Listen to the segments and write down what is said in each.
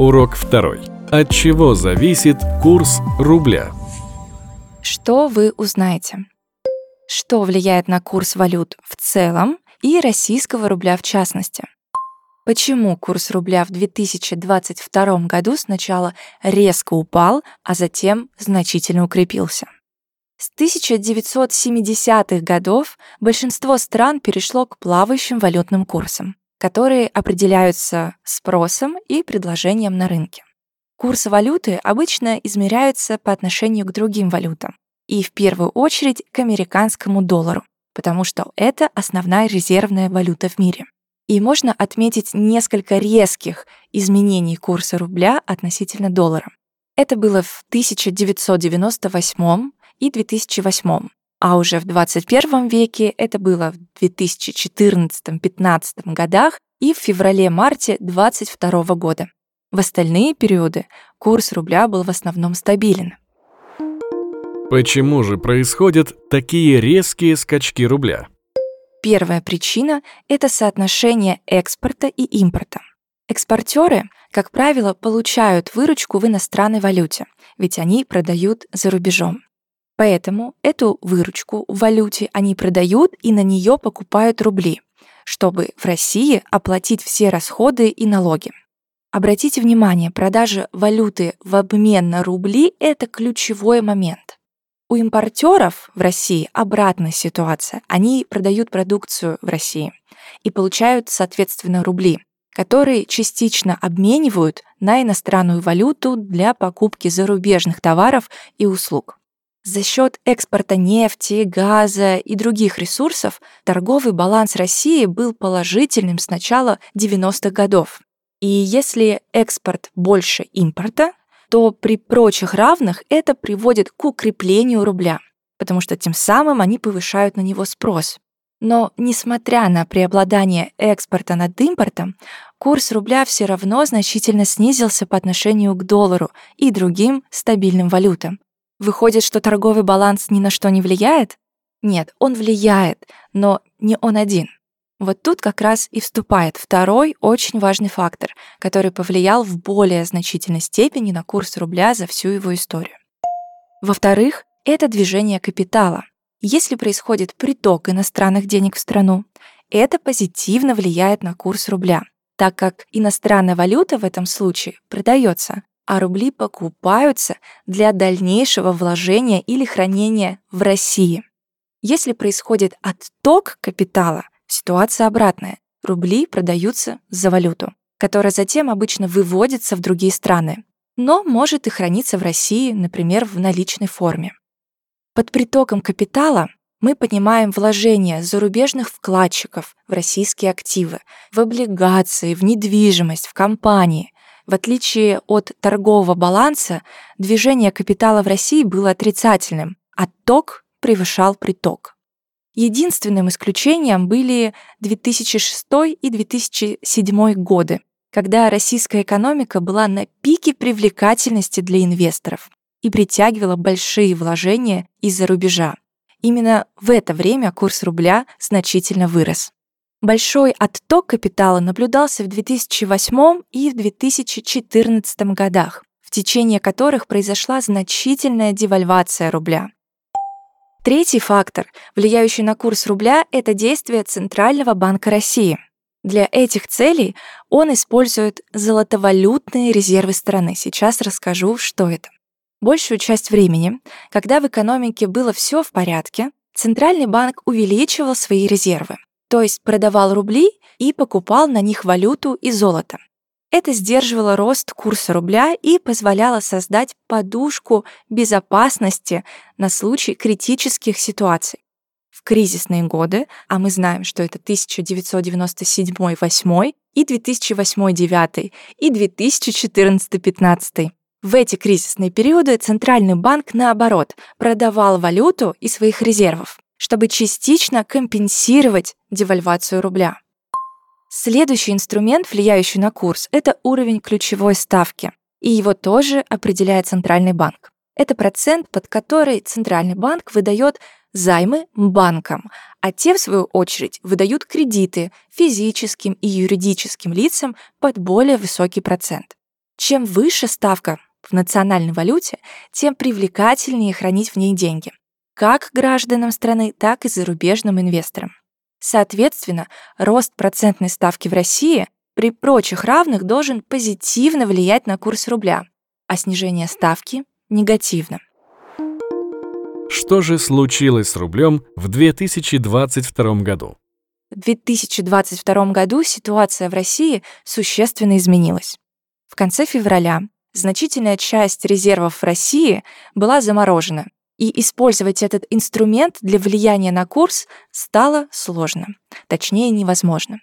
Урок второй. От чего зависит курс рубля? Что вы узнаете? Что влияет на курс валют в целом и российского рубля в частности? Почему курс рубля в 2022 году сначала резко упал, а затем значительно укрепился? С 1970-х годов большинство стран перешло к плавающим валютным курсам, которые определяются спросом и предложением на рынке. Курсы валюты обычно измеряются по отношению к другим валютам, и в первую очередь к американскому доллару, потому что это основная резервная валюта в мире. И можно отметить несколько резких изменений курса рубля относительно доллара. Это было в 1998 и 2008. А уже в 21 веке это было в 2014-15 годах и в феврале-марте 22 года. В остальные периоды курс рубля был в основном стабилен. Почему же происходят такие резкие скачки рубля? Первая причина — это соотношение экспорта и импорта. Экспортеры, как правило, получают выручку в иностранной валюте, ведь они продают за рубежом. Поэтому эту выручку в валюте они продают и на нее покупают рубли, чтобы в России оплатить все расходы и налоги. Обратите внимание, продажа валюты в обмен на рубли — это ключевой момент. У импортеров в России обратная ситуация. Они продают продукцию в России и получают, соответственно, рубли, которые частично обменивают на иностранную валюту для покупки зарубежных товаров и услуг. За счет экспорта нефти, газа и других ресурсов торговый баланс России был положительным с начала 90-х годов. И если экспорт больше импорта, то при прочих равных это приводит к укреплению рубля, потому что тем самым они повышают на него спрос. Но несмотря на преобладание экспорта над импортом, курс рубля все равно значительно снизился по отношению к доллару и другим стабильным валютам, Выходит, что торговый баланс ни на что не влияет? Нет, он влияет, но не он один. Вот тут как раз и вступает второй очень важный фактор, который повлиял в более значительной степени на курс рубля за всю его историю. Во-вторых, это движение капитала. Если происходит приток иностранных денег в страну, это позитивно влияет на курс рубля, так как иностранная валюта в этом случае продается, а рубли покупаются для дальнейшего вложения или хранения в России. Если происходит отток капитала, ситуация обратная. Рубли продаются за валюту, которая затем обычно выводится в другие страны, но может и храниться в России, например, в наличной форме. Под притоком капитала мы понимаем вложения зарубежных вкладчиков в российские активы, в облигации, в недвижимость, в компании, в отличие от торгового баланса, движение капитала в России было отрицательным, отток превышал приток. Единственным исключением были 2006 и 2007 годы, когда российская экономика была на пике привлекательности для инвесторов и притягивала большие вложения из-за рубежа. Именно в это время курс рубля значительно вырос. Большой отток капитала наблюдался в 2008 и в 2014 годах, в течение которых произошла значительная девальвация рубля. Третий фактор, влияющий на курс рубля, это действие Центрального банка России. Для этих целей он использует золотовалютные резервы страны. Сейчас расскажу, что это. Большую часть времени, когда в экономике было все в порядке, Центральный банк увеличивал свои резервы то есть продавал рубли и покупал на них валюту и золото. Это сдерживало рост курса рубля и позволяло создать подушку безопасности на случай критических ситуаций. В кризисные годы, а мы знаем, что это 1997-8 и 2008-9 и 2014-15, в эти кризисные периоды Центральный банк, наоборот, продавал валюту из своих резервов чтобы частично компенсировать девальвацию рубля. Следующий инструмент, влияющий на курс, это уровень ключевой ставки, и его тоже определяет Центральный банк. Это процент, под который Центральный банк выдает займы банкам, а те, в свою очередь, выдают кредиты физическим и юридическим лицам под более высокий процент. Чем выше ставка в национальной валюте, тем привлекательнее хранить в ней деньги, как гражданам страны, так и зарубежным инвесторам. Соответственно, рост процентной ставки в России при прочих равных должен позитивно влиять на курс рубля, а снижение ставки — негативно. Что же случилось с рублем в 2022 году? В 2022 году ситуация в России существенно изменилась. В конце февраля значительная часть резервов в России была заморожена, и использовать этот инструмент для влияния на курс стало сложно, точнее невозможно.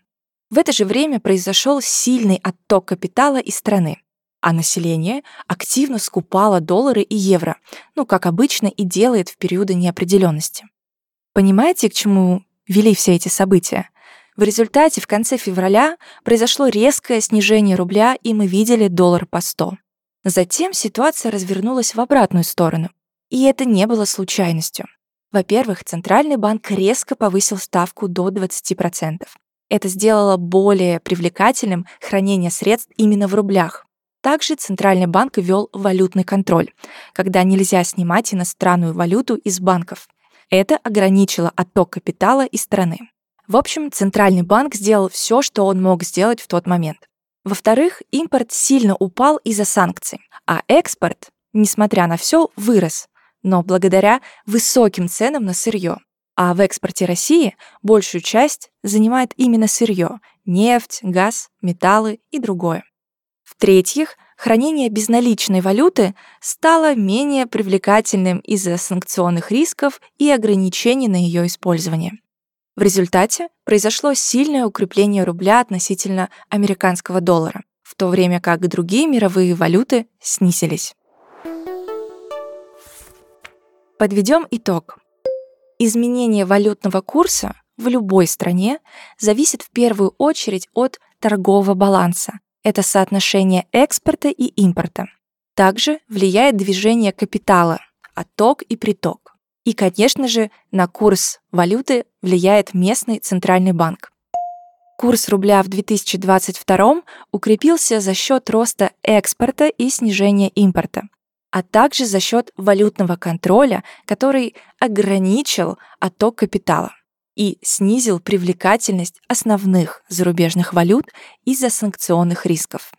В это же время произошел сильный отток капитала из страны, а население активно скупало доллары и евро, ну, как обычно и делает в периоды неопределенности. Понимаете, к чему вели все эти события? В результате в конце февраля произошло резкое снижение рубля, и мы видели доллар по 100. Затем ситуация развернулась в обратную сторону. И это не было случайностью. Во-первых, Центральный банк резко повысил ставку до 20%. Это сделало более привлекательным хранение средств именно в рублях. Также Центральный банк ввел валютный контроль, когда нельзя снимать иностранную валюту из банков. Это ограничило отток капитала из страны. В общем, Центральный банк сделал все, что он мог сделать в тот момент. Во-вторых, импорт сильно упал из-за санкций, а экспорт, несмотря на все, вырос, но благодаря высоким ценам на сырье. А в экспорте России большую часть занимает именно сырье – нефть, газ, металлы и другое. В-третьих, хранение безналичной валюты стало менее привлекательным из-за санкционных рисков и ограничений на ее использование. В результате произошло сильное укрепление рубля относительно американского доллара, в то время как другие мировые валюты снизились. Подведем итог. Изменение валютного курса в любой стране зависит в первую очередь от торгового баланса. Это соотношение экспорта и импорта. Также влияет движение капитала, отток и приток. И, конечно же, на курс валюты влияет местный центральный банк. Курс рубля в 2022 укрепился за счет роста экспорта и снижения импорта а также за счет валютного контроля, который ограничил отток капитала и снизил привлекательность основных зарубежных валют из-за санкционных рисков.